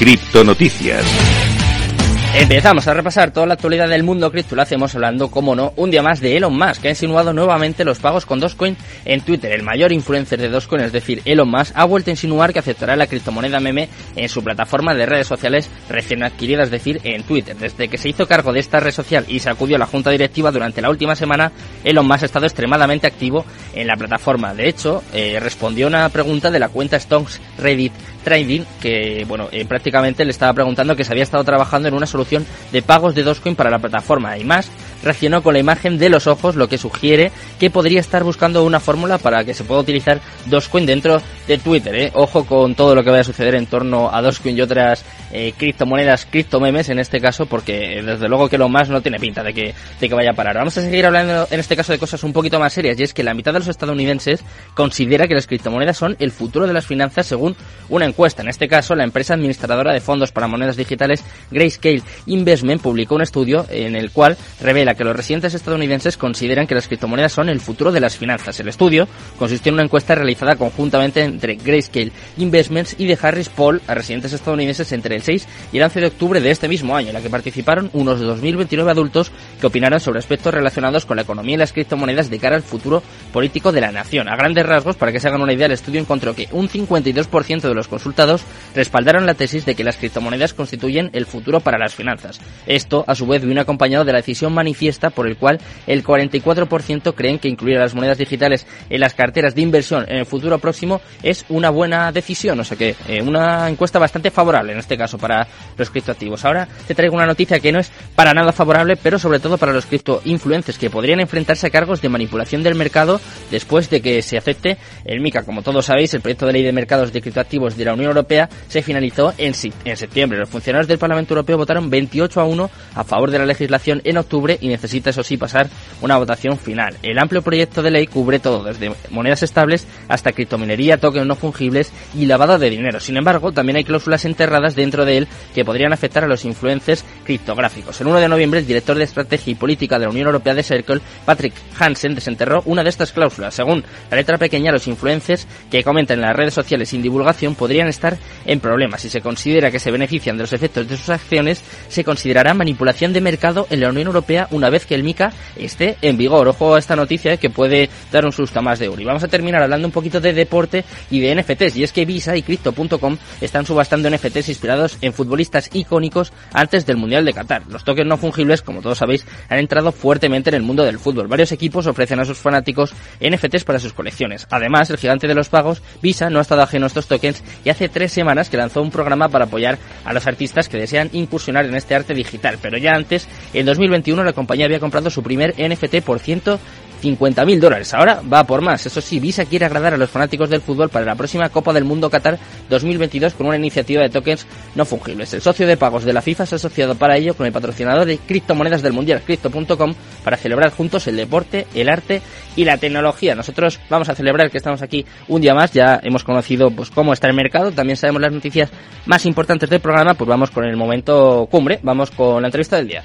Criptonoticias. Empezamos a repasar toda la actualidad del mundo cripto. Lo hacemos hablando, como no, un día más de Elon Musk, que ha insinuado nuevamente los pagos con Dogecoin en Twitter. El mayor influencer de Dogecoin, es decir, Elon Musk, ha vuelto a insinuar que aceptará la criptomoneda meme en su plataforma de redes sociales recién adquirida, es decir, en Twitter. Desde que se hizo cargo de esta red social y se acudió a la junta directiva durante la última semana, Elon Musk ha estado extremadamente activo en la plataforma. De hecho, eh, respondió a una pregunta de la cuenta Stonks Reddit Trading, que bueno, eh, prácticamente le estaba preguntando que se había estado trabajando en una solución de pagos de Dogecoin para la plataforma y más reaccionó con la imagen de los ojos, lo que sugiere que podría estar buscando una fórmula para que se pueda utilizar Dogecoin dentro de Twitter. ¿eh? Ojo con todo lo que vaya a suceder en torno a Dogecoin y otras eh, criptomonedas, criptomemes en este caso, porque desde luego que lo más no tiene pinta de que, de que vaya a parar. Vamos a seguir hablando en este caso de cosas un poquito más serias y es que la mitad de los estadounidenses considera que las criptomonedas son el futuro de las finanzas según una encuesta. En este caso, la empresa administradora de fondos para monedas digitales Grayscale Investment publicó un estudio en el cual revela que los residentes estadounidenses consideran que las criptomonedas son el futuro de las finanzas. El estudio consistió en una encuesta realizada conjuntamente entre Grayscale Investments y de Harris Poll a residentes estadounidenses entre el 6 y el 11 de octubre de este mismo año, en la que participaron unos 2.029 adultos que opinaron sobre aspectos relacionados con la economía y las criptomonedas de cara al futuro político de la nación. A grandes rasgos, para que se hagan una idea, el estudio encontró que un 52% de los consultados respaldaron la tesis de que las criptomonedas constituyen el futuro para las finanzas. Esto, a su vez, vino acompañado de la decisión manifiesta fiesta por el cual el 44% creen que incluir a las monedas digitales en las carteras de inversión en el futuro próximo es una buena decisión. O sea que eh, una encuesta bastante favorable en este caso para los criptoactivos. Ahora te traigo una noticia que no es para nada favorable, pero sobre todo para los criptoinfluencers que podrían enfrentarse a cargos de manipulación del mercado después de que se acepte el MICA. Como todos sabéis, el proyecto de ley de mercados de criptoactivos de la Unión Europea se finalizó en, en septiembre. Los funcionarios del Parlamento Europeo votaron 28 a 1 a favor de la legislación en octubre y necesita, eso sí, pasar una votación final. El amplio proyecto de ley cubre todo, desde monedas estables hasta criptominería, tokens no fungibles y lavado de dinero. Sin embargo, también hay cláusulas enterradas dentro de él que podrían afectar a los influencers criptográficos. El 1 de noviembre, el director de Estrategia y Política de la Unión Europea de Circle, Patrick Hansen, desenterró una de estas cláusulas. Según la letra pequeña, los influencers que comentan en las redes sociales sin divulgación podrían estar en problemas. Si se considera que se benefician de los efectos de sus acciones, se considerará manipulación de mercado en la Unión Europea una vez que el MICA esté en vigor. Ojo a esta noticia que puede dar un susto más de euro. Y vamos a terminar hablando un poquito de deporte y de NFTs. Y es que Visa y Crypto.com están subastando NFTs inspirados en futbolistas icónicos antes del Mundial de Qatar. Los tokens no fungibles, como todos sabéis, han entrado fuertemente en el mundo del fútbol. Varios equipos ofrecen a sus fanáticos NFTs para sus colecciones. Además, el gigante de los pagos, Visa, no ha estado ajeno a estos tokens y hace tres semanas que lanzó un programa para apoyar a los artistas que desean incursionar en este arte digital. Pero ya antes, en 2021, la compañía había comprado su primer NFT por 150 mil dólares. Ahora va por más. Eso sí, Visa quiere agradar a los fanáticos del fútbol para la próxima Copa del Mundo Qatar 2022 con una iniciativa de tokens no fungibles. El socio de pagos de la FIFA se ha asociado para ello con el patrocinador de criptomonedas del Mundial, Crypto.com, para celebrar juntos el deporte, el arte y la tecnología. Nosotros vamos a celebrar que estamos aquí un día más. Ya hemos conocido pues cómo está el mercado, también sabemos las noticias más importantes del programa. Pues vamos con el momento cumbre, vamos con la entrevista del día.